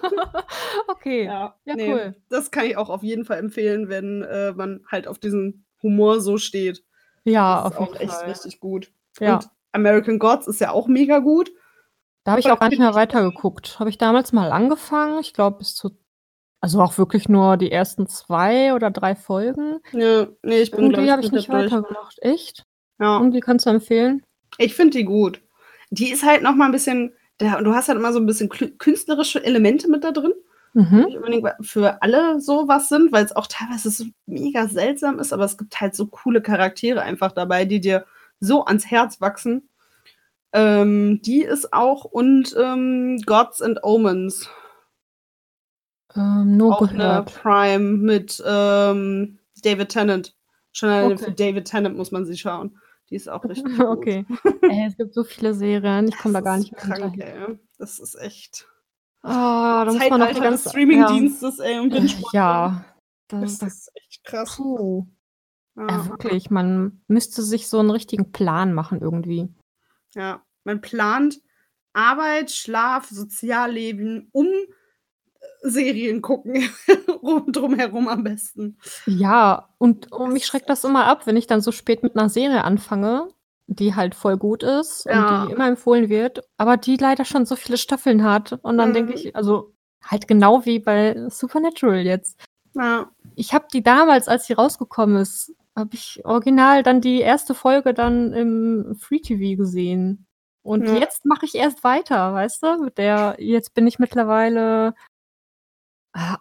Okay. Ja, Ja, ne, cool. das kann ich auch auf jeden Fall empfehlen, wenn, äh, man halt auf diesen Humor so steht. Ja, Das ist auf auch jeden echt Fall. richtig gut. Ja. Und American Gods ist ja auch mega gut. Da habe ich auch gar nicht mehr weitergeguckt. Habe ich damals mal angefangen, ich glaube bis zu also auch wirklich nur die ersten 2 oder 3 Folgen. Ja, ne, ich bin, Irgendwie habe ich nicht weitergemacht. Echt? Ja. Und wie kannst du empfehlen? Ich finde die gut. Die ist halt noch mal 'n bisschen da du hast halt immer so 'n bisschen künstlerische Elemente mit da drin, die Mhm. unbedingt wa für alle so was sind, weil's auch teilweise so mega seltsam ist, aber es gibt halt so coole Charaktere einfach dabei, die dir so ans Herz wachsen. Ähm, die ist auch und, ähm, Gods and Omens. Ähm, nur Auch gehört. Prime mit, ähm, David Tennant. Schon alleine für Okay. David Tennant muss man sie schauen. Die ist auch richtig gut. Okay. Ey, es gibt so viele Serien, ich komme da gar nicht mehr krank, ey. Das ist echt Ah, da muss man noch des ganze ja. Streamingdienstes, ey, und Äh, Binge-Watching. ja. Das Das ist echt krass. puh. Ja, Ja. wirklich, man müsste sich so 'n richtigen Plan machen irgendwie. Ja, man plant Arbeit, Schlaf, Sozialleben um, äh, Serien gucken rum drumherum am besten. Ja, und und mich schreckt das immer ab, wenn ich dann so spät mit 'ner Serie anfange, die halt voll gut ist und Ja. die immer empfohlen wird, aber die leider schon so viele Staffeln hat. Und dann denke Mhm. ich also, halt genau wie bei Supernatural jetzt. Ja. Ich habe die damals, als sie rausgekommen ist habe ich original dann die 1. Folge dann im Free-TV gesehen. Und Ja. jetzt mache ich erst weiter, weißt du? Mit der jetzt bin ich mittlerweile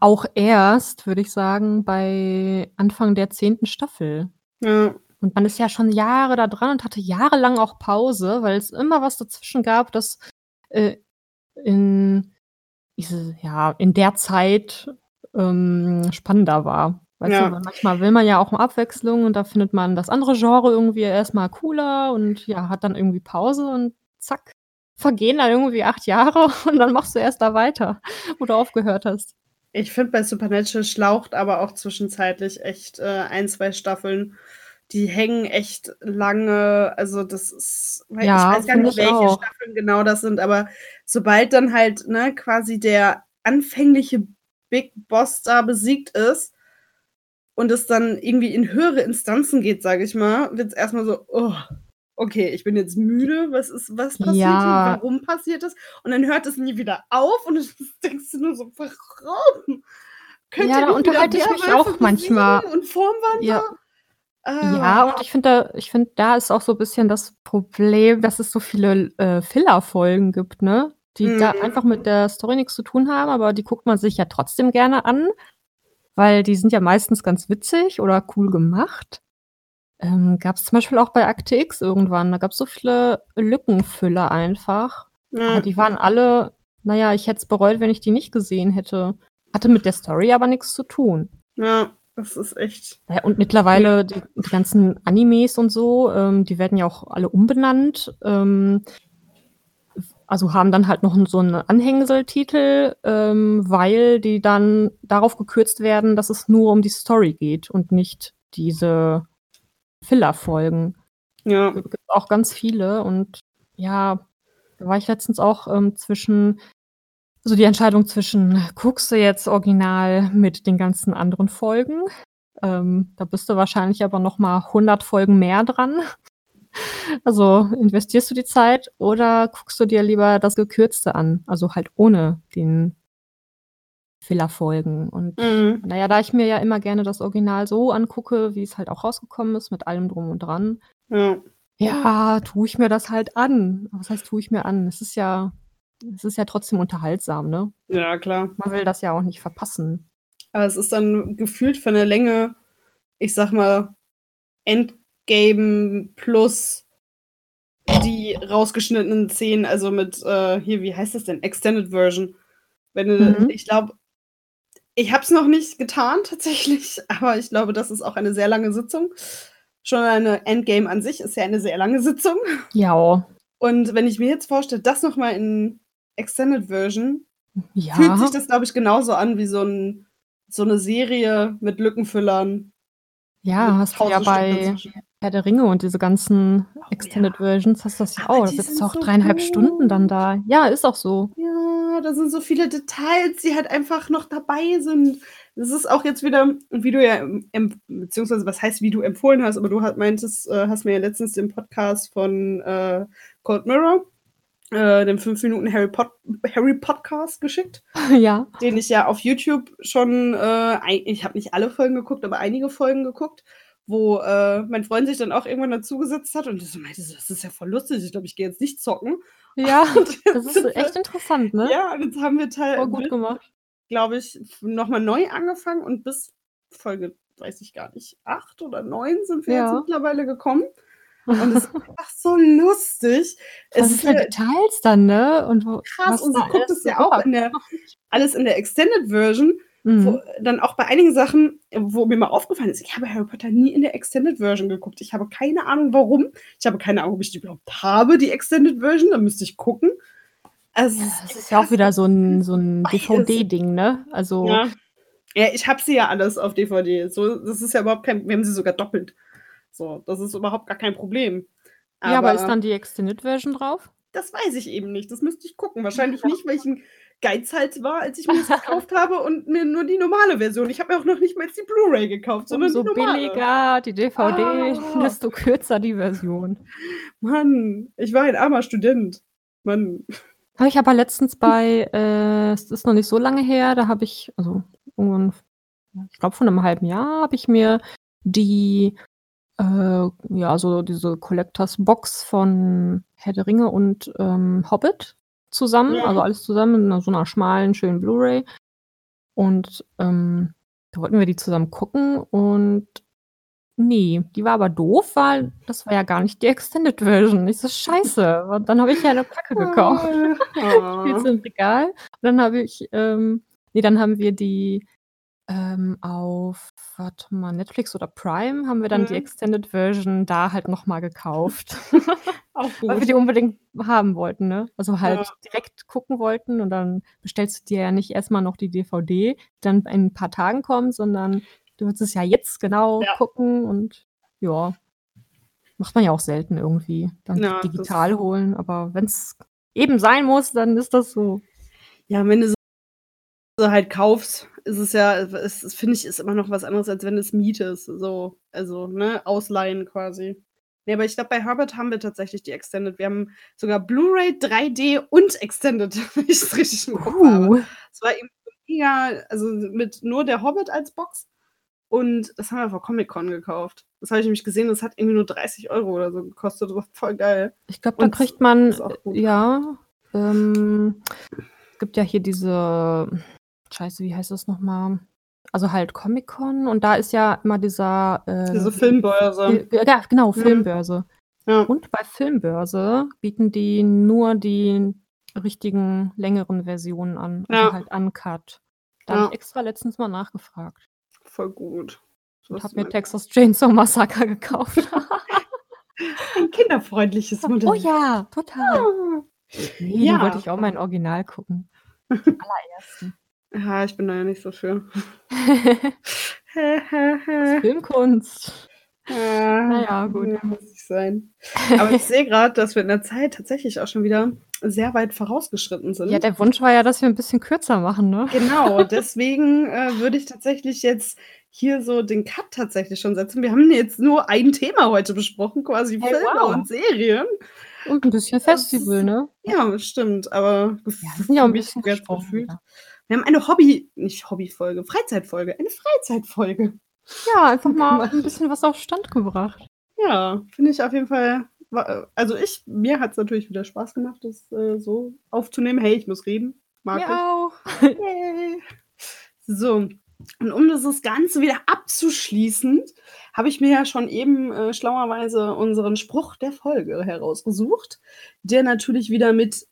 auch erst, würde ich sagen, bei Anfang der 10. Staffel. Ja. Und man ist ja schon Jahre da dran und hatte jahrelang auch Pause, weil's immer was dazwischen gab, das, äh, in diese ja, in der Zeit, ähm, spannender war. Weißt du, Ja. weil manchmal will man ja auch mal Abwechslung und da findet man das andere Genre irgendwie erst mal cooler und ja, hat dann irgendwie Pause und zack, vergehen dann irgendwie 8 Jahre und dann machst du erst da weiter, wo du aufgehört hast. Ich finde, bei Supernatural schlaucht aber auch zwischenzeitlich echt, äh, 1, 2 Staffeln. Die hängen echt lange. Also, das ist weil ich Ja, weiß gar nicht, ich welche auch. Staffeln genau das sind, aber sobald dann halt, ne, quasi der anfängliche Big Boss da besiegt ist und es dann irgendwie in höhere Instanzen geht, sage ich mal, wird's erst mal so: „Oh, okay, ich bin jetzt müde. Was ist was passiert hier? Ja. Warum passiert das?“ Und dann hört es nie wieder auf und dann denkst du nur so: „Warum? Könnt Ja, da unterhalte ich mich auch manchmal. und Formwandler?“ Ja. Ah. Ja, und ich finde da ich finde, da ist auch so bisschen das Problem, dass es so viele, äh, Filler-Folgen gibt, ne? Die da einfach mit Mhm. der Story nix zu tun haben, aber die guckt man sich ja trotzdem gerne an, weil die sind ja meistens ganz witzig oder cool gemacht. Ähm, gab's zum Beispiel auch bei Akte X irgendwann. Da gab's so viele Lückenfüller einfach. Aber Ja. die waren alle na ja, ich hätte es bereut, wenn ich die nicht gesehen hätte. Hatte mit der Story aber nix zu tun. Ja, das ist echt Ja, und mittlerweile die die ganzen Animes und so, ähm, die werden ja auch alle umbenannt, ähm, also haben dann halt noch so 'n Anhängseltitel, ähm, weil die dann darauf gekürzt werden, dass es nur um die Story geht und nicht diese Filler-Folgen. Ja. Gibt auch ganz viele und ja, da war ich letztens auch, ähm, zwischen so die Entscheidung zwischen, guckst du jetzt original mit den ganzen anderen Folgen? Ähm, da bist du wahrscheinlich aber noch mal 100 Folgen mehr dran. Also, investierst du die Zeit oder guckst du dir lieber das Gekürzte an, also halt ohne den Filler-Folgen. Und Mhm. na ja, da ich mir ja immer gerne das Original so angucke, wie's halt auch rausgekommen ist, mit allem Drum und Dran Ja. ja, tue ich mir das halt an. Was heißt, tue ich mir an? Es ist ja es ist ja trotzdem unterhaltsam, ne? Ja, klar. Man will das ja auch nicht verpassen. Aber es ist dann gefühlt von der Länge, ich sage mal, Endgame plus die rausgeschnittenen Szenen, also mit, äh, hier, wie heißt das denn? Extended Version. Wenn du Mhm. ich glaube ich habe es noch nicht getan tatsächlich, aber ich glaube, das ist auch eine sehr lange Sitzung. Schon eine Endgame an sich ist ja eine sehr lange Sitzung. Ja. Und wenn ich mir jetzt vorstelle, das noch mal in Extended Version, Ja. fühlt sich das, glaube ich, genauso an wie so 'n so 'ne Serie mit Lückenfüllern. Ja, hast du ja bei. Herr der Ringe und diese ganzen Oh Extended ja. Versions hast du das ja auch. Da die sitzt sind du auch so 3,5 Stunden dann da. Ja, ist auch so. Ja, da sind so viele Details, die halt einfach noch dabei sind. Das ist auch jetzt wieder, wie du ja beziehungsweise was heißt, wie du empfohlen hast, aber du halt meintest äh, hast mir ja letztens den Podcast von, äh, Cold Mirror, äh, den 5 Minuten Harry Pot Harry Podcast geschickt, Ja. den ich ja auf YouTube schon, äh, ich habe nicht alle Folgen geguckt, aber einige Folgen geguckt, wo, äh, mein Freund sich dann auch irgendwann dazugesetzt hat und so meinte so: „Das ist ja voll lustig. Ich glaube, ich gehe jetzt nicht zocken.“ Ja, das jetzt ist echt interessant, ne? ja, und jetzt haben wir Teil Voll gut gemacht. glaube ich, f noch mal neu angefangen und bis Folge, weiß ich gar nicht, 8 oder 9 sind wir jetzt Ja. mittlerweile gekommen. Und es ist einfach so lustig. Was Es ist für ja Details dann, ne? Und wo krass und sie da guckt es so ja auch rüber in der alles in der Extended Version, wo Mhm. dann auch bei einigen Sachen, wo mir mal aufgefallen ist, ich habe Harry Potter nie in der Extended Version geguckt. Ich habe keine Ahnung, warum. Ich habe keine Ahnung, ob ich die überhaupt habe, die Extended Version, da müsste ich gucken. Also, Ja, das ist ja auch wieder so 'n so 'n dabei ist. DVD-Ding, ne? Also Ja. Ja, ich habe sie ja alles auf DVD. So, das ist ja überhaupt kein wir haben sie sogar doppelt. So, das ist überhaupt gar kein Problem. Ja, aber ist Aber dann die Extended Version drauf? das weiß ich eben nicht. Das müsste ich gucken. Wahrscheinlich nicht, weil ich 'n Geizhals war, als ich mir das gekauft habe und mir nur die normale Version ich habe mir auch noch nicht mal jetzt die Blu-ray gekauft, sondern Umso die normale. billiger die DVD, Ah. desto kürzer die Version. Mann, ich war ein armer Student. Mann. Habe ich aber letztens bei äh, es ist noch nicht so lange her, da habe ich also irgendwann ich glaube, vor 'nem halben Jahr habe ich mir die, äh, ja, so diese Collectors Box von Herr der Ringe und, ähm, Hobbit zusammen Ja. also alles zusammen in so 'ner schmalen, schönen Blu-ray. Und, ähm, da wollten wir die zusammen gucken und ne, die war aber doof, weil das war ja gar nicht die Extended Version. Ich so: „Scheiße.“ Und dann habe ich ja 'ne Kacke gekauft. Ah. Spielst im Regal. Und dann habe ich, ähm ne, dann haben wir die, ähm, auf warte mal, Netflix oder Prime haben wir dann die Mhm. Extended Version da halt noch mal gekauft. Weil wir die unbedingt haben wollten, ne? Also halt Ja. direkt gucken wollten und dann bestellst du dir ja nicht erst mal noch die DVD, die dann in 'n paar Tagen kommt, sondern du willst es ja jetzt genau Ja. gucken und ja. Macht man ja auch selten irgendwie, dann Ja, digital holen, aber wenn's eben sein muss, dann ist das so. Ja, wenn du sie halt kaufst, ist es ja es es finde ich, ist immer noch was anderes, als wenn du's mietest, so. Also, ne, ausleihen quasi. Ne, aber ich glaube, bei Hobbit haben wir tatsächlich die Extended. Wir haben sogar Blu-ray, 3D und Extended, wenn ich's richtig im Kopf. Uh. Es war eben mega also mit nur der Hobbit als Box und das haben wir auf Comic-Con gekauft. Das habe ich nämlich gesehen, das hat irgendwie nur 30 € oder so gekostet. Das war voll geil. Ich glaube, dann Und kriegt man ja, ähm, gibt ja hier diese Scheiße, wie heißt das noch mal? Also halt Comic-Con und da ist ja immer dieser, Diese äh, Filmbörse. ja, genau, Mhm. Filmbörse. Ja. Und bei Filmbörse bieten die nur die richtigen längeren Versionen an, also Ja. halt uncut. Da habe Ja. ich extra letztens mal nachgefragt Voll gut. So und ist habe mir mein- Texas Chainsaw Massacre gekauft. Ein kinderfreundliches Modell. oh ja, total. Ah. Nee, Ja. wollte ich auch mal in Original gucken. Den allerersten. Ja, ich bin da ja nicht so für. Filmkunst. Ja, Naja, gut. Ja, muss ich sein. Aber ich sehe gerade, dass wir in der Zeit tatsächlich auch schon wieder sehr weit vorausgeschritten sind. Ja, der Wunsch war ja, dass wir ein bisschen kürzer machen, ne? Genau, deswegen äh, würde ich tatsächlich jetzt hier so den Cut tatsächlich schon setzen. Wir haben jetzt nur ein Thema heute besprochen, quasi Hey, Filme wow. und Serien. Und ein bisschen Das Festival, ist- ne? Ja, stimmt, aber Ja, sind ja auch ein bisschen gefühlt. wieder. Wir haben eine Hobby, nicht Hobbyfolge, Freizeitfolge, eine Freizeitfolge. Ja, einfach mal ein bisschen was auf Stand gebracht. Ja, finde ich auf jeden Fall. Also ich, mir hat es natürlich wieder Spaß gemacht, das äh, so aufzunehmen. Hey, ich muss reden. Mag Mir auch. ich. Yay. So, und um das Ganze wieder abzuschließen, habe ich mir ja schon eben äh, schlauerweise unseren Spruch der Folge herausgesucht, der natürlich wieder mit,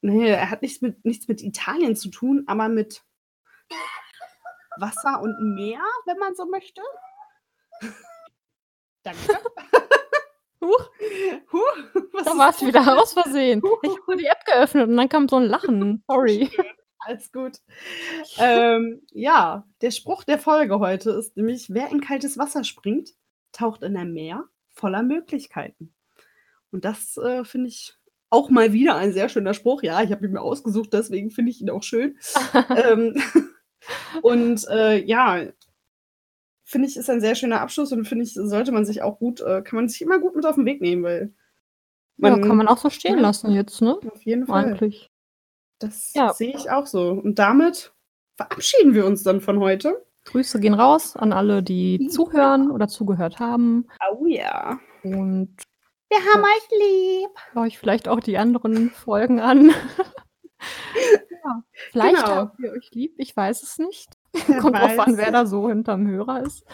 nee, er hat nichts mit, nichts mit Italien zu tun, aber mit Wasser und Meer, wenn man so möchte. Danke. Huch, Huh, was da war es wieder aus Versehen. Ich habe nur die App geöffnet und dann kam so ein Lachen. Sorry. Alles gut. ähm, ja, der Spruch der Folge heute ist nämlich, wer in kaltes Wasser springt, taucht in ein Meer voller Möglichkeiten. Und das äh, finde ich auch mal wieder ein sehr schöner Spruch. Ja, ich habe ihn mir ausgesucht, deswegen finde ich ihn auch schön. ähm, und äh, ja, finde ich, ist ein sehr schöner Abschluss und finde ich, sollte man sich auch gut, äh, kann man sich immer gut mit auf den Weg nehmen, weil Ja, kann man auch so stehen Ja. lassen jetzt, ne? auf jeden Fall. Eigentlich. Das Ja. sehe ich auch so. Und damit verabschieden wir uns dann von heute. Grüße gehen raus an alle, die zuhören oder zugehört haben. Oh ja. Und Wir haben euch lieb. höre ich vielleicht auch die anderen Folgen an. ja, vielleicht Genau. habt ihr euch lieb, ich weiß es nicht. Wer Kommt drauf an, wer da so hinterm Hörer ist.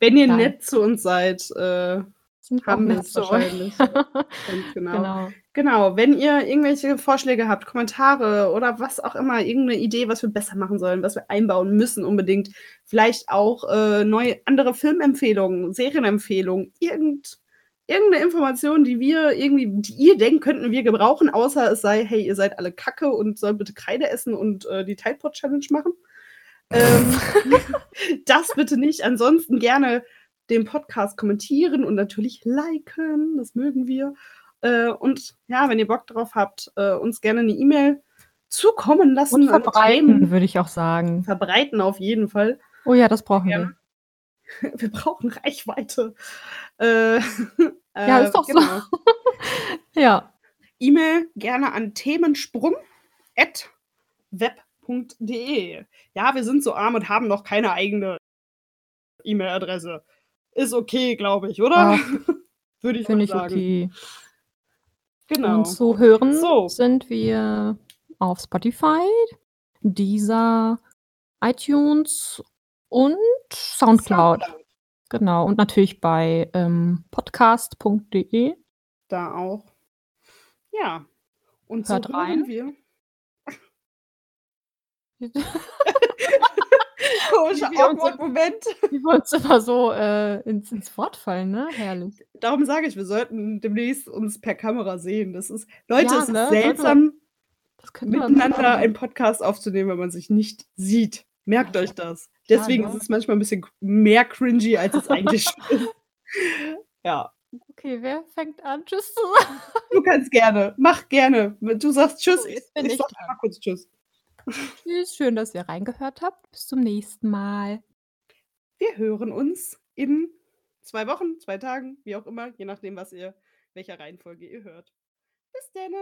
Wenn ihr Nein. nett zu uns seid, äh, Sind haben wir es euch. wahrscheinlich. Genau. genau. Genau, wenn ihr irgendwelche Vorschläge habt, Kommentare oder was auch immer, irgendeine Idee, was wir besser machen sollen, was wir einbauen müssen unbedingt, vielleicht auch äh, neue andere Filmempfehlungen, Serienempfehlungen, irgend, irgendeine Information, die wir irgendwie, die ihr denkt, könnten wir gebrauchen, außer es sei, hey, ihr seid alle Kacke und sollt bitte Kreide essen und äh, die Tide Pod Challenge machen. Ähm, das bitte nicht. Ansonsten gerne den Podcast kommentieren und natürlich liken. Das mögen wir. Äh, und ja, wenn ihr Bock drauf habt, äh, uns gerne eine E-Mail zukommen lassen. Und verbreiten, würde ich auch sagen. Verbreiten auf jeden Fall. Oh ja, das brauchen Ja. wir. Wir brauchen Reichweite. Äh, Ja, äh, ist doch so. genau. Ja. E-Mail gerne an themensprung at web.de. Ja, wir sind so arm und haben noch keine eigene E-Mail-Adresse. Ist okay, glaube ich, oder? Ja, Würde ich Finde ich sagen. okay. Genau. Und zu hören So. sind wir auf Spotify, Deezer, iTunes und Soundcloud. Genau. Und natürlich bei ähm, podcast.de. Da auch. Ja. Und so Hört hören rein. wir. Komischer Wie wir uns- awkward Moment. Wie wir uns immer so äh, ins, ins Wort fallen, ne? Herrlich. Darum sage ich, wir sollten demnächst uns per Kamera sehen. Das ist, Leute, Ja, es ist ne? seltsam, könnte man miteinander einen Podcast aufzunehmen, wenn man sich nicht sieht. Merkt Ja. euch das. Deswegen ne? ist es manchmal ein bisschen mehr cringy, als es eigentlich ist. Ja, Okay, wer fängt an? Tschüss zu sagen. du kannst gerne. Mach gerne. Du sagst Tschüss. Ich, ich sag mal kurz Tschüss. Tschüss. Schön, dass ihr reingehört habt. Bis zum nächsten Mal. Wir hören uns in zwei Wochen, zwei Tagen, wie auch immer, je nachdem, was ihr, welcher Reihenfolge ihr hört. Bis dann.